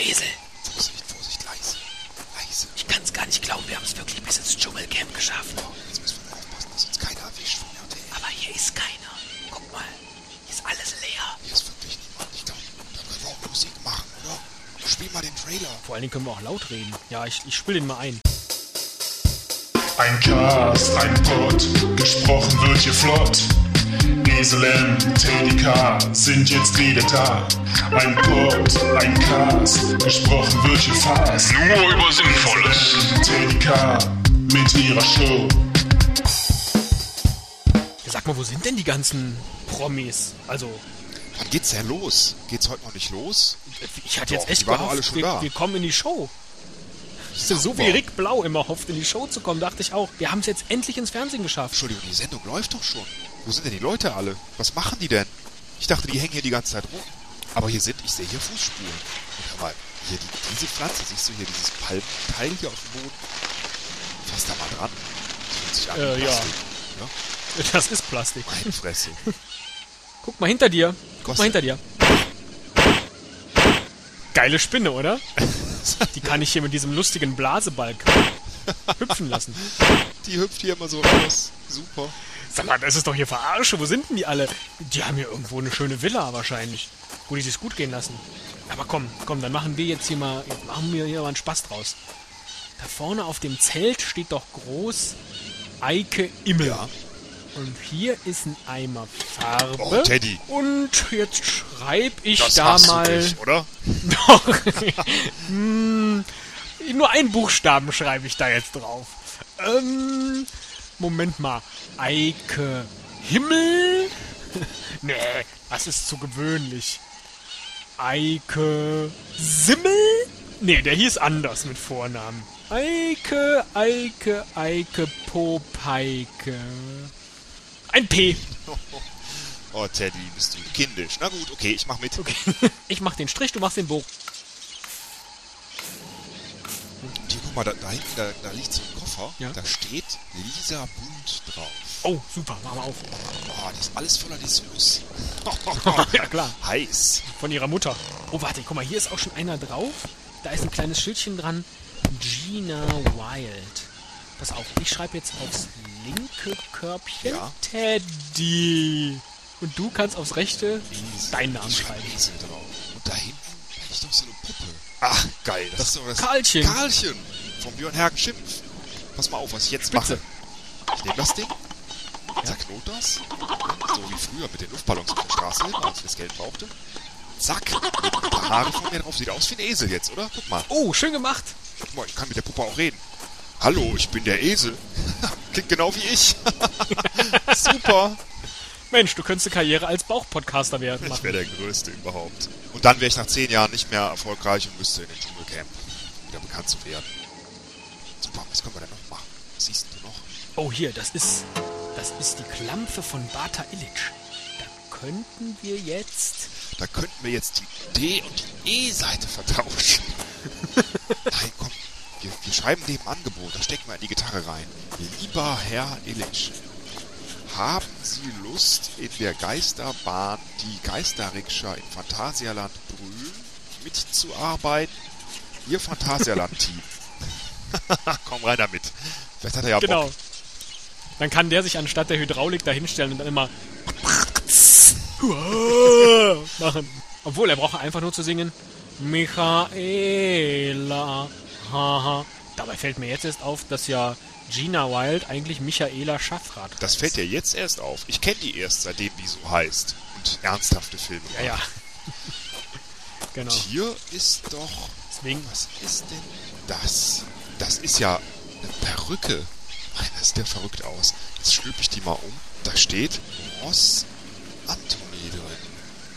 Esel. Vorsicht, Vorsicht, leise. Leise. Ich kann's gar nicht glauben, wir haben es wirklich bis ins Dschungelcamp geschafft. Oh, jetzt müssen wir aufpassen, dass uns keiner erwischt von RTL. Aber hier ist keiner. Guck mal, hier ist alles leer. Hier ist wirklich niemand. Ich glaube, da können wir auch Musik machen, oder? Spiel mal den Trailer. Vor allen Dingen können wir auch laut reden. Ja, ich, ich spiele den mal ein. Ein Cast, ein Pod, gesprochen wird hier flott. Esel M, Teddy K sind jetzt wieder da. Ein Pod, ein Cast, gesprochen wird hier fast. Nur über Sinnvolles. Teddy K mit ihrer Show. Ja, sag mal, wo sind denn die ganzen Promis? Also, Wann geht's denn los? Geht's heute noch nicht los? ich hatte jetzt Doch, echt die waren doch gehofft, alle schon wir, da. wir kommen in die Show. So Sauber. wie Rick Blau immer hofft, in die Show zu kommen, dachte ich auch. Wir haben es jetzt endlich ins Fernsehen geschafft. Entschuldigung, die Sendung läuft doch schon. Wo sind denn die Leute alle? Was machen die denn? Ich dachte, die hängen hier die ganze Zeit rum. Aber hier sind, ich sehe hier Fußspuren. Und hör mal, hier die, diese Pflanze, siehst du hier dieses Palmteil hier auf dem Boden? Fass da mal dran. Das fühlt sich an Äh, ja. Plastik. Ja. Das ist Plastik. Meine Fresse. Guck mal hinter dir. Guck Was mal hinter dir. Geile Spinne, oder? Die kann ich hier mit diesem lustigen Blasebalg hüpfen lassen. Die hüpft hier immer so raus. Super. Sag mal, das ist doch hier Verarsche. Wo sind denn die alle? Die haben hier irgendwo eine schöne Villa wahrscheinlich. Wo die sich's gut gehen lassen. Aber komm, komm, dann machen wir jetzt hier mal, jetzt machen wir hier mal einen Spaß draus. Da vorne auf dem Zelt steht doch groß Eike Immel. Ja. Und hier ist ein Eimer Farbe. Oh, Teddy. Und jetzt schreib ich Das da hast mal. du nicht, oder? Doch. hm, nur einen Buchstaben schreibe ich da jetzt drauf. Ähm, Moment mal. Eike Himmel? nee, das ist zu gewöhnlich. Eike Simmel? Nee, der hieß anders mit Vornamen. Eike, Eike, Eike, Popeike. Ein P. Oh, Teddy, bist du kindisch. Na gut, okay, ich mach mit. Okay. Ich mach den Strich, du machst den Bogen. Mal, da, da hinten, da, da liegt so ein Koffer. Ja. Da steht Lisa Bund drauf. Oh, super, mach mal auf. Oh, das ist alles voller Dissus. ja, klar. Heiß. Von ihrer Mutter. Oh, warte, guck mal, hier ist auch schon einer drauf. Da ist ein kleines Schildchen dran. Gina Wild. Pass auf, ich schreibe jetzt aufs linke Körbchen Ja. Teddy. Und du kannst aufs rechte Esel. deinen Namen schreiben. Esel drauf. Und da hinten da liegt doch so eine Puppe. Ach, geil. Das, ist doch das Karlchen. Karlchen. Von Björn Hergen Schimpf. Pass mal auf, was ich jetzt mache. Ich nehme das Ding. Zerknot das. So wie früher mit den Luftballons auf der Straße als ich das Geld brauchte. Zack. Ein paar Haare von mir drauf. Sieht aus wie ein Esel jetzt, oder? Guck mal. Oh, schön gemacht. Guck mal, ich kann mit der Puppe auch reden. Hallo, ich bin der Esel. Klingt genau wie ich. Super. Mensch, du könntest eine Karriere als Bauchpodcaster werden. Ich Machen. wäre der Größte überhaupt. Und dann wäre ich nach zehn Jahren nicht mehr erfolgreich und müsste in den Dschungelcamp um wieder bekannt zu werden. Super, was können wir denn noch machen? Was siehst du noch? Oh, hier, das ist, das ist die Klampfe von Bata Illich. Da könnten wir jetzt... Da könnten wir jetzt die D- und die E-Seite vertauschen. Nein, komm. Wir, wir schreiben dem Angebot. Da stecken wir in die Gitarre rein. Lieber Herr Illich, haben Sie Lust, in der Geisterbahn die Geisterrikscha in Phantasialand Brühl mitzuarbeiten? Ihr Phantasialand-Team. komm rein damit. Vielleicht hat er ja Genau. Bock. Dann kann der sich anstatt der Hydraulik da hinstellen und dann immer machen. Obwohl, er braucht einfach nur zu singen Michaela. Haha. Dabei fällt mir jetzt erst auf, dass ja Gina Wild eigentlich Michaela Schaffrath Das fällt dir jetzt erst auf. Ich kenne die erst, seitdem die so heißt. Und ernsthafte Filme. Ja, ja. genau. Und hier ist doch... Deswegen, Was ist denn das? Das ist ja eine Perücke. Nein, das sieht ja verrückt aus. Jetzt stülpe ich die mal um. Da steht Ross Anthony drin.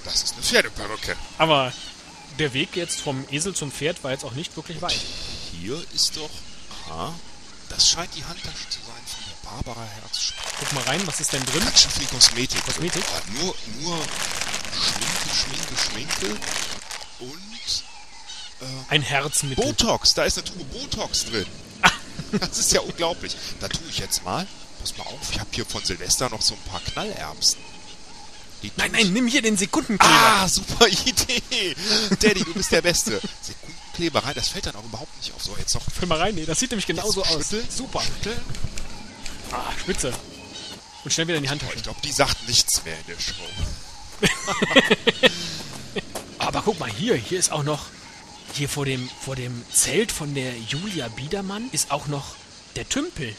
Das ist eine Pferdeperücke. aber der Weg jetzt vom Esel zum Pferd war jetzt auch nicht wirklich weit. Hier ist doch... Aha. Das scheint die Handtasche zu sein von der Barbara Herz. Guck mal rein, was ist denn drin? Ganz schön viel Kosmetik. Kosmetik? Nur, nur Schminke, Schminke, Schminke und Ein Herzmittel. Botox. Da ist eine Tube Botox drin. Das ist ja unglaublich. Da tue ich jetzt mal. Pass mal auf, ich habe hier von Silvester noch so ein paar Knallerbsen. Nein, nein, nimm hier den Sekundenkleber. Ah, super Idee. Daddy, du bist der Beste. Sekundenkleber. Rein, das fällt dann auch überhaupt nicht auf. So, jetzt noch Füll mal rein, nee, das sieht nämlich genauso aus. schütteln. Super. Schütteln. Ah, spitze. Und schnell wieder in die Oh, Handtasche. ich glaube, die sagt nichts mehr in der Show. Aber guck mal hier, hier ist auch noch, hier vor dem, vor dem Zelt von der Julia Biedermann ist auch noch der Tümpel.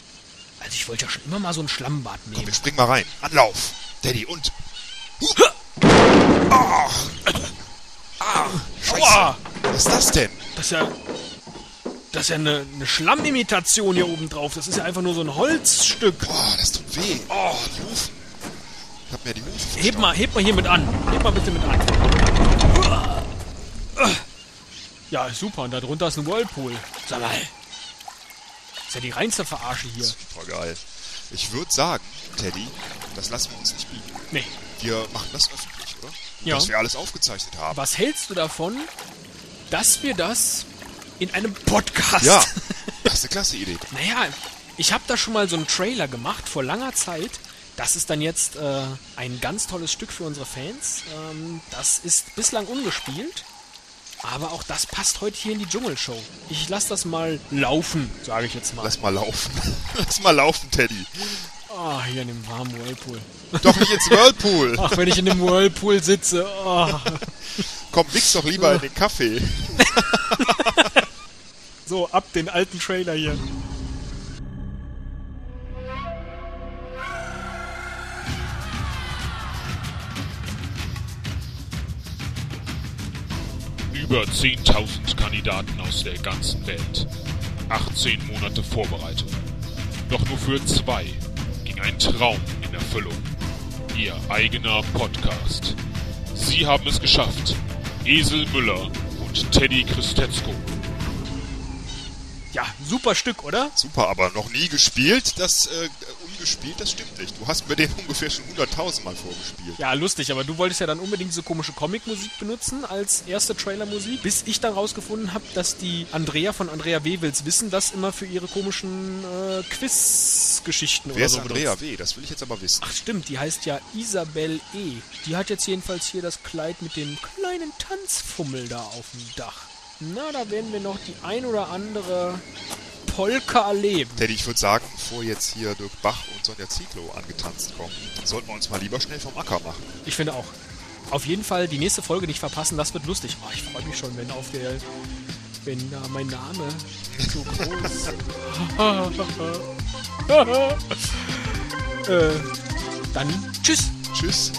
Also ich wollte ja schon immer mal so ein Schlammbad Komm, nehmen. wir springen mal rein. Anlauf. Daddy, und... Scheiße. Aua! Was ist das denn? Das ist ja, das ist ja eine, eine Schlammimitation hier oben drauf. Das ist ja einfach nur so ein Holzstück. Boah, das tut weh. Oh, die Hufen. Ich hab mir die Hufen Heb mal, heb mal hier mit an. Heb mal bitte mit an. Ja, super. Und da drunter ist ein Whirlpool. Sag mal. ist ja die reinste Verarsche hier. Super geil. Ich würde sagen, Teddy, das lassen wir uns nicht bieten. Nee. Wir machen das öffentlich, oder? Ja. Dass wir alles aufgezeichnet haben. Was hältst du davon, dass wir das in einem Podcast... Ja, das ist eine klasse Idee. Naja, ich habe da schon mal so einen Trailer gemacht vor langer Zeit. Das ist dann jetzt äh, ein ganz tolles Stück für unsere Fans. Ähm, das ist bislang ungespielt. Aber auch das passt heute hier in die Dschungelshow. Ich lasse das mal laufen, sage ich jetzt mal. Lass mal laufen. Lass mal laufen, Teddy. Ah, hier in dem warmen Whirlpool. Doch nicht ins Whirlpool. Ach, wenn ich in dem Whirlpool sitze. Oh. Komm, wichs doch lieber in den Kaffee. So, ab den alten Trailer hier. Über 10.000 Kandidaten aus der ganzen Welt. 18 Monate Vorbereitung. Doch nur für zwei ging ein Traum in Erfüllung. Ihr eigener Podcast. Sie haben es geschafft. Esel Müller und Teddy Christetzko. Ja, super Stück, oder? Super, aber noch nie gespielt. Das, äh, ungespielt, das stimmt nicht. Du hast mir den ungefähr schon 100.000 Mal vorgespielt. Ja, lustig, aber du wolltest ja dann unbedingt diese komische Comicmusik benutzen als erste Trailermusik, bis ich dann rausgefunden habe, dass die Andrea von Andrea W. Wills wissen das immer für ihre komischen äh, Quiz-Geschichten Wer oder ist so Andrea benutzt. W.? Das will ich jetzt aber wissen. Ach stimmt, die heißt ja Isabel E. Die hat jetzt jedenfalls hier das Kleid mit dem kleinen Tanzfummel da auf dem Dach. Na, da werden wir noch die ein oder andere Polka erleben. Teddy, ich würde sagen, bevor jetzt hier Dirk Bach und Sonja Zietlow angetanzt kommen, sollten wir uns mal lieber schnell vom Acker machen. Ich finde auch. Auf jeden Fall die nächste Folge nicht verpassen, das wird lustig. Oh, ich freue mich schon, wenn auf der. Wenn da mein Name so groß. äh, dann tschüss. Tschüss.